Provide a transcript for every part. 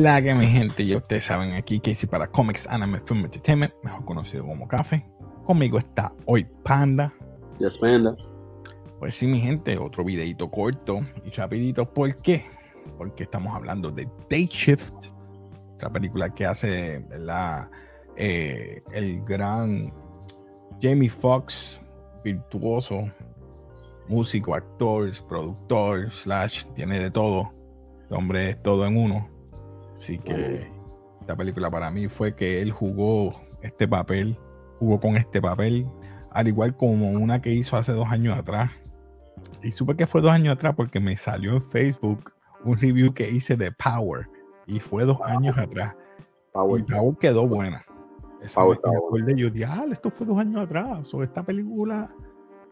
La que mi gente, ya ustedes saben aquí que si para Comics Anime Film Entertainment, mejor conocido como Café. Conmigo está hoy Panda. Yes, Panda. Pues sí, mi gente, otro videito corto y rapidito. ¿Por qué? Porque estamos hablando de Day Shift, otra película que hace la, eh, el gran Jamie Foxx, virtuoso, músico, actor, productor, slash, tiene de todo. El hombre es todo en uno. Así que esta película para mí fue que él jugó este papel, jugó con este papel, al igual como una que hizo hace dos años atrás. Y supe que fue dos años atrás porque me salió en Facebook un review que hice de Power y fue dos años atrás. Power. Y Power quedó buena. Esa Power, me yo dije, ah, esto fue dos años atrás. So, esta película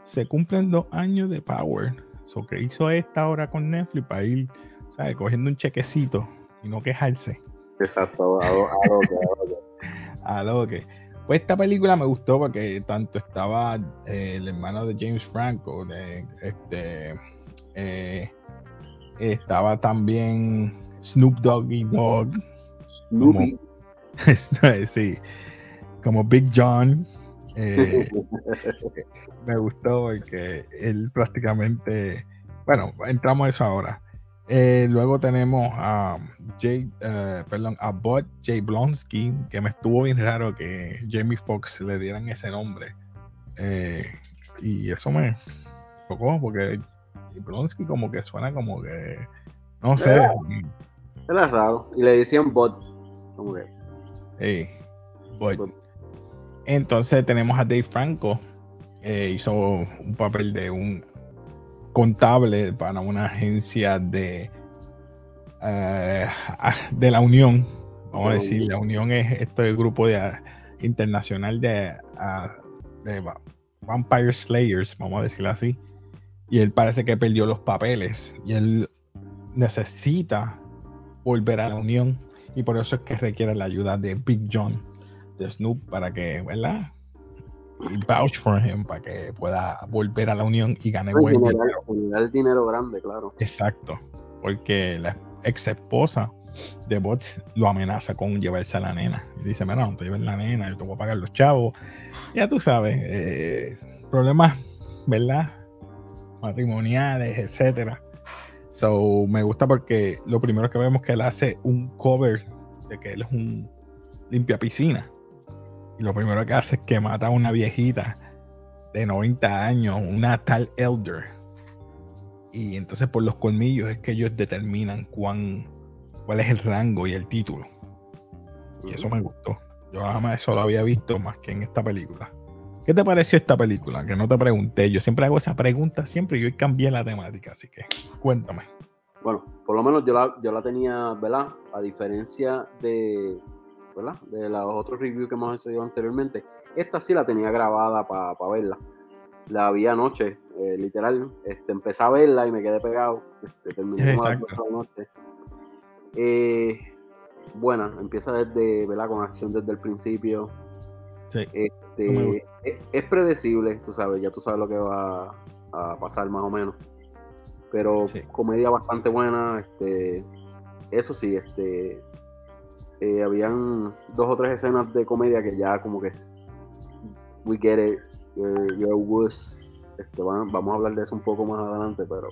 se cumplen dos años de Power. So, que hizo esta ahora con Netflix para ir, ¿sabes? Cogiendo un chequecito y no quejarse. Exacto, a, lo que, a lo que. Pues esta película me gustó porque tanto estaba eh, el hermano de James Franco, de, este, eh, estaba también Snoop Doggy Dog. Snoopy. sí, como Big John. Eh, me gustó porque él prácticamente, bueno, entramos a eso ahora. Eh, luego tenemos a Jay, uh, perdón, a Bud J. Blonsky, que me estuvo bien raro que Jamie Foxx le dieran ese nombre. Eh, y eso me tocó porque Blonsky como que suena como que, no sé. Era, raro. Y le decían Bud. Como que. Hey, Bud. Entonces tenemos a Dave Franco. hizo un papel de un contable para una agencia de, eh, de la Unión. Vamos a decir, la Unión es este grupo de, internacional de, de Vampire Slayers, vamos a decirlo así. Y él parece que perdió los papeles y él necesita volver a la Unión. Y por eso es que requiere la ayuda de Big John, de Snoop, para que, ¿verdad? Y vouch for him para que pueda volver a la unión y gane buen dinero. El dinero grande, claro. Exacto, porque la ex esposa de Bots lo amenaza con llevarse a la nena. Y dice, mira, no te lleves la nena, yo te voy a pagar los chavos. Ya tú sabes, eh, problemas, ¿verdad? Matrimoniales, etcétera. So, me gusta porque lo primero que vemos es que él hace un cover de que él es un limpia piscina y lo primero que hace es que mata a una viejita de 90 años, una tal Elder. Y entonces por los colmillos es que ellos determinan cuán, cuál es el rango y el título. Y eso me gustó. Yo nada más eso lo había visto más que en esta película. ¿Qué te pareció esta película? Que no te pregunté. Yo siempre hago esa pregunta siempre y hoy cambié la temática, así que cuéntame. Bueno, por lo menos yo la, yo la tenía, ¿verdad? A diferencia de, de los otros reviews que hemos hecho anteriormente. Esta sí la tenía grabada para verla. La vi anoche, eh, literal. Este, empecé a verla y me quedé pegado. Este, terminé noche. Eh, buena, empieza desde, ¿verdad? Con acción desde el principio. Este, es, predecible, tú sabes, ya tú sabes lo que va a pasar más o menos. Pero comedia bastante buena, este, eso sí, este, eh, habían dos o tres escenas de comedia que ya como que we get it, you're, este, vamos a hablar de eso un poco más adelante, pero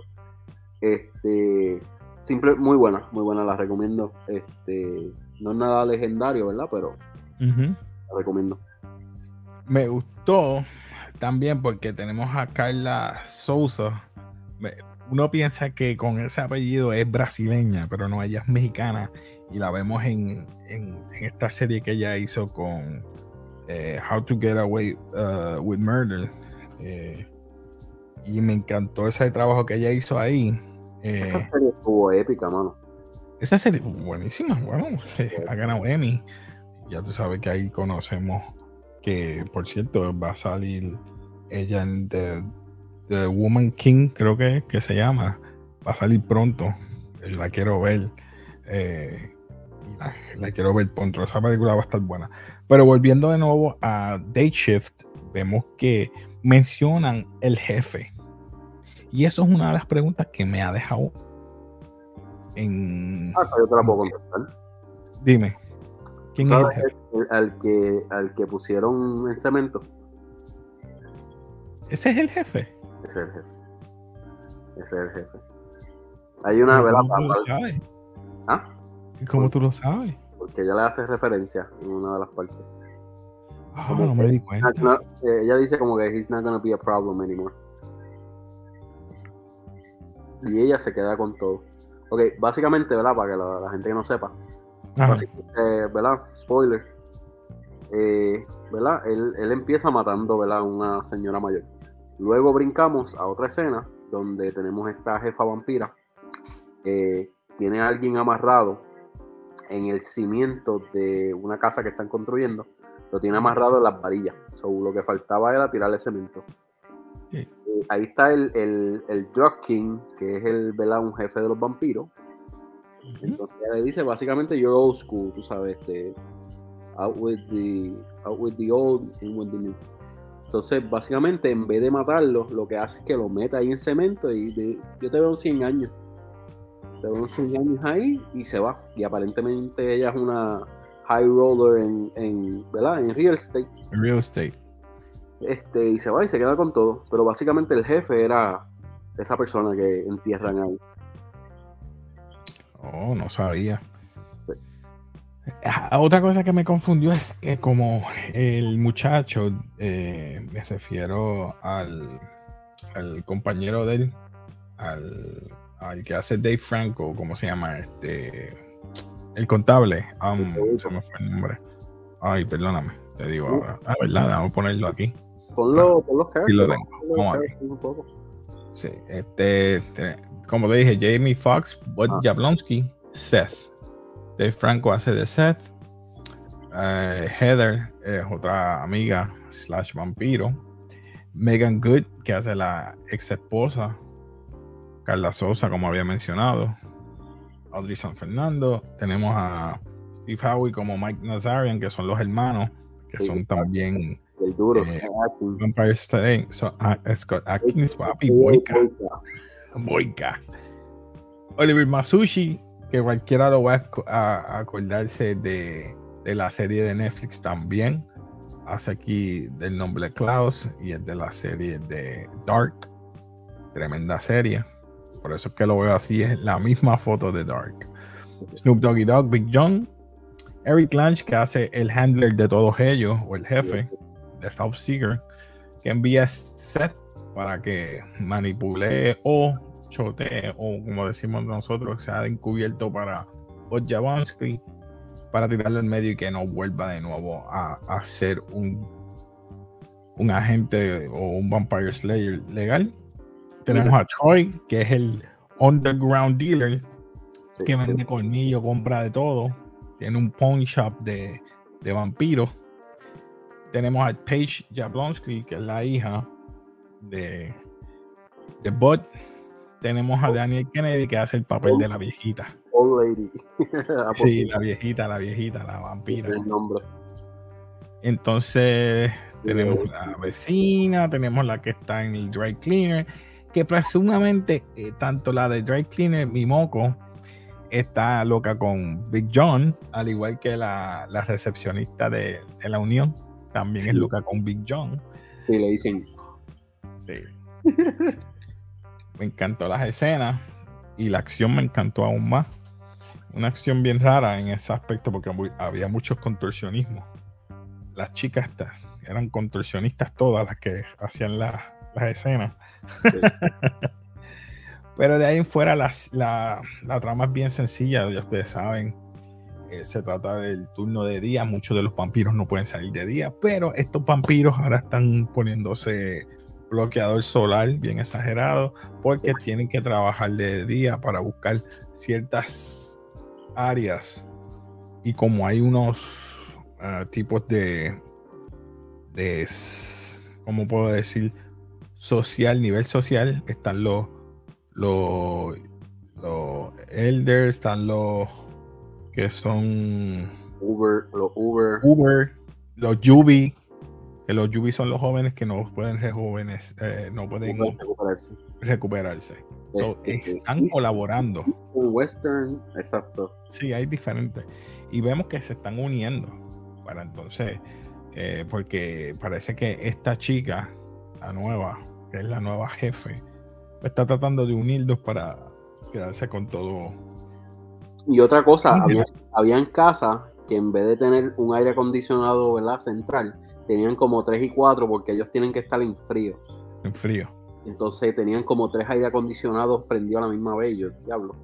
este simple, muy buena, muy buena, la recomiendo. Este, no es nada legendario, ¿verdad? Pero la recomiendo. Me gustó también porque tenemos a Carla Souza. Uno piensa que con ese apellido es brasileña, pero no, ella es mexicana y la vemos en, en, esta serie que ella hizo con eh, How to Get Away uh, with Murder. Eh, y me encantó ese trabajo que ella hizo ahí. Eh, esa serie estuvo épica, mano. Esa serie buenísima, bueno, ha ganado Emmy. Ya tú sabes que ahí conocemos que, por cierto, va a salir ella en The, The Woman King, creo que, que se llama. Va a salir pronto. La quiero ver. Eh, la, quiero ver pronto. Esa película va a estar buena. Pero volviendo de nuevo a Day Shift, vemos que mencionan el jefe. Y eso es una de las preguntas que me ha dejado en... Ah, yo te la puedo contestar. Dime. ¿Quién es el jefe? al, que, al que pusieron el cemento. ¿Ese es el jefe? Ese es el jefe. Ese es el jefe. Hay una ¿Cómo tú lo sabes? ¿Ah? ¿Cómo tú lo sabes? Porque ella le hace referencia en una de las partes. Ah, no me di cuenta. Eh, ella dice como que he's not gonna be a problem anymore. Y ella se queda con todo. Ok, básicamente, ¿verdad? Para que la, gente que no sepa. ¿verdad? Spoiler. Eh, ¿verdad? Él, él, empieza matando, ¿verdad? Una señora mayor. Luego brincamos a otra escena donde tenemos esta jefa vampira. Eh, tiene a alguien amarrado en el cimiento de una casa que están construyendo. Lo tiene amarrado en las varillas. lo que faltaba era tirarle cemento. Eh, ahí está el, el, el, Drug King, que es el, ¿verdad? un jefe de los vampiros. Entonces le dice básicamente you're old school, tú sabes, este, out with the out with the old and with the new. Entonces, básicamente, en vez de matarlo, lo que hace es que lo meta ahí en cemento y yo te veo 100 años. Te veo 100 años ahí y se va. Y aparentemente ella es una high roller en, en ¿verdad? En real estate. real estate. Este, y se va y se queda con todo. Pero básicamente el jefe era esa persona que entierran ahí. Oh, no sabía. Ah, otra cosa que me confundió es que como el muchacho, eh, me refiero al, al, compañero de él, al, al, que hace Dave Franco, ¿cómo se llama? Este, el contable. Um, se me fue el nombre. Ay, perdóname, te digo ahora. Ah, verdad, vamos a ponerlo aquí. Ponlo, ponlo aquí lo tengo. Sí, este, como te dije, Jamie Foxx, Bud ah. Jablonski, Seth. Dave Franco hace de Seth. Eh, Heather es otra amiga slash vampiro. Megan Good, que hace la ex esposa. Carla Sosa, como había mencionado. Audrey San Fernando. Tenemos a Steve Howie como Mike Nazarian, que son los hermanos, que son también. El duro, eh, Vampire State. Ah, Scott Atkins, papi, Boyka. Boyka. Oliver Masushi, que cualquiera lo va a, acordarse de, la serie de Netflix también. Hace aquí del nombre Klaus y es de la serie de Dark. Tremenda serie. Por eso es que lo veo así, es la misma foto de Dark. Snoop Doggy Dogg, Big John. Eric Lange, que hace el handler de todos ellos, o el jefe de Ralph Seeger, que envía Seth para que manipule o o como decimos nosotros, se ha encubierto para Jablonski para tirarlo en medio y que no vuelva de nuevo a, ser un, un agente o un Vampire Slayer legal. Tenemos a Troy, que es el underground dealer que vende colmillo, compra de todo. Tiene un pawn shop de, de vampiros. Tenemos a Paige Jablonski, que es la hija de, de Bud, tenemos a Daniel Kennedy que hace el papel de la viejita. Old lady. sí, la viejita, la viejita, la vampira. El nombre. Entonces, tenemos la vecina, tenemos la que está en el dry cleaner, que presumamente eh, tanto la de dry cleaner, mi moco, está loca con Big John, al igual que la, recepcionista de, la Unión, también es loca con Big John. Sí, le dicen. Sí. me encantó las escenas y la acción me encantó aún más. Una acción bien rara en ese aspecto porque había muchos contorsionismos. Las chicas eran contorsionistas todas las que hacían las escenas. Pero de ahí en fuera la, la, trama es bien sencilla, ya ustedes saben. Eh, se trata del turno de día. Muchos de los vampiros no pueden salir de día, pero estos vampiros ahora están poniéndose bloqueador solar bien exagerado porque tienen que trabajar de día para buscar ciertas áreas. Y como hay unos ah, tipos de de cómo puedo decir social nivel social están los los los elders están los que son Uber los Uber. Uber los Yubi que los Yubi son los jóvenes que no pueden jóvenes, eh, no pueden recuperarse. recuperarse. Este, están colaborando. Un western, exacto. Sí, hay diferentes. Y vemos que se están uniendo para entonces, eh, porque parece que esta chica, la nueva, que es la nueva jefe, está tratando de unirlos para quedarse con todo. Y otra cosa, había, habían casas que en vez de tener un aire acondicionado ¿verdad? central, tenían como tres y cuatro porque ellos tienen que estar en frío. En frío. Entonces tenían como tres aire acondicionados prendidos a la misma vez. Yo, diablo.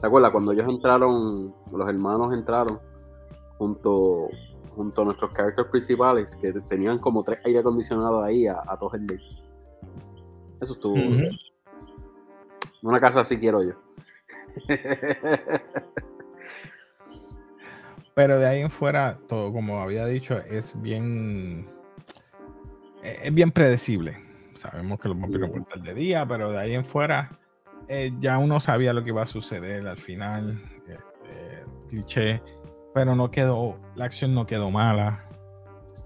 ¿Te acuerdas? Cuando ellos entraron, los hermanos entraron junto, junto a nuestros characters principales, que tenían como tres aire acondicionados ahí a, a todo el día. Eso estuvo. Una casa así quiero yo. Pero de ahí en fuera, todo, como había dicho, es bien. Es bien predecible. Sabemos que los vampiros pueden estar de día, pero de ahí en fuera eh, ya uno sabía lo que iba a suceder al final. Este, cliché. Pero no quedó. La acción no quedó mala.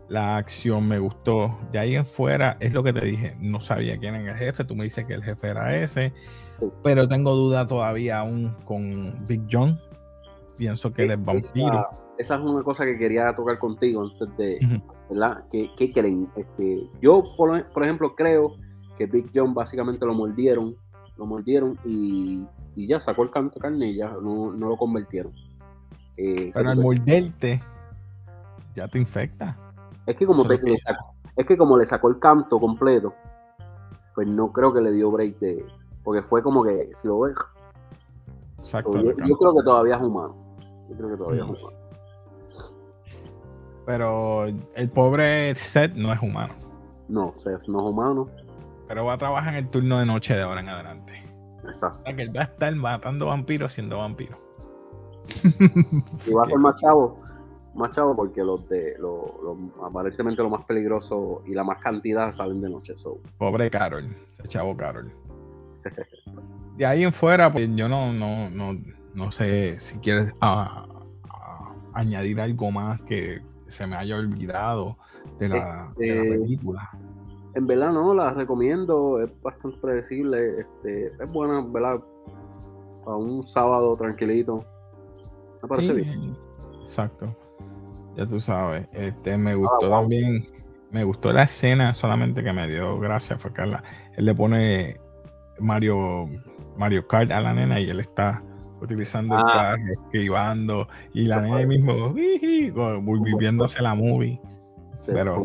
La acción me gustó. De ahí en fuera es lo que te dije. No sabía quién era el jefe. Tú me dices que el jefe era ese. Pero tengo duda todavía aún con Big John pienso que es vampiro. Esa, es una cosa que quería tocar contigo antes de, ¿verdad? ¿Qué, creen? Este, yo, por, ejemplo, creo que Big John básicamente lo mordieron, lo mordieron y, ya sacó el canto de carne y ya no, lo convirtieron. Eh, Pero al morderte, ya te infecta. Es que como le sacó, es que como le sacó el canto completo, pues no creo que le dio break de. Porque fue como que, si lo ves. Exacto. yo, creo que todavía es humano. Yo creo que todavía es humano. Pero el pobre Seth no es humano. No, Seth no es humano. Pero va a trabajar en el turno de noche de ahora en adelante. Exacto. O sea que él va a estar matando vampiros siendo vampiro. y va a ser más chavo. Más chavo porque los de los, aparentemente lo más peligroso y la más cantidad salen de noche. Pobre Carol, ese chavo Carol. de ahí en fuera, pues yo no, no, no, no sé si quieres ah, ah, añadir algo más que se me haya olvidado de la, este, película. En verdad no, la recomiendo, es bastante predecible, este, es buena, ¿verdad? Para un sábado tranquilito. Me parece bien. Exacto. Ya tú sabes. Este me ah, gustó también. Me gustó la escena solamente que me dio gracias fue que él le pone Mario Mario Kart a la nena y él está utilizando el ah. carro, esquivando, y la nena mismo viviéndose la movie. Pero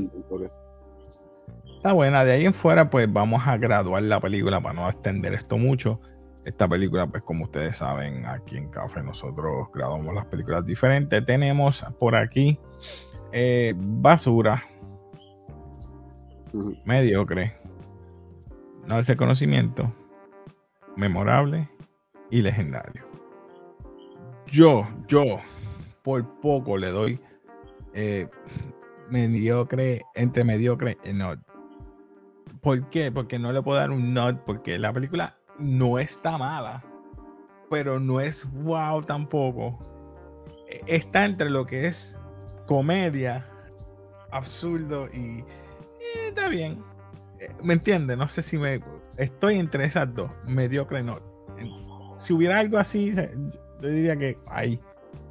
está buena. De ahí en fuera, pues vamos a graduar la película para no extender esto mucho. Esta película, pues como ustedes saben, aquí en Café nosotros graduamos las películas diferentes. Tenemos por aquí eh, Basura, mediocre, no reconocimiento, memorable y legendario yo, yo, por poco le doy eh, mediocre, entre mediocre y not. ¿Por qué? Porque no le puedo dar un not, porque la película no está mala, pero no es wow tampoco. E, está entre lo que es comedia, absurdo y eh, está bien. Eh, ¿Me entiendes? No sé si me. Estoy entre esas dos, mediocre not. Si hubiera algo así, yo diría que ahí,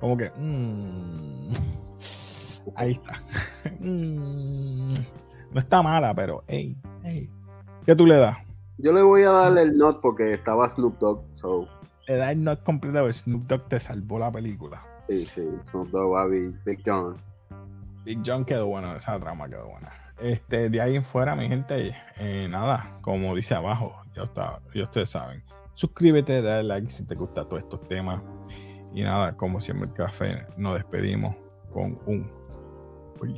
como que, mm, ahí está. Mm, no está mala, pero, hey, hey. ¿Qué tú le das? Yo le voy a dar el not porque estaba Snoop Dogg, so. Le da el not completo, Snoop Dogg te salvó la película. Sí, sí, Snoop Dogg, Big John. Big John quedó bueno, esa trama quedó buena. Este, de ahí en fuera, mi gente, eh, nada, como dice abajo, ya, está, ya ustedes saben. Suscríbete, dale like si te gustan todos estos temas. Y nada, como siempre el café, nos despedimos con un... Uy.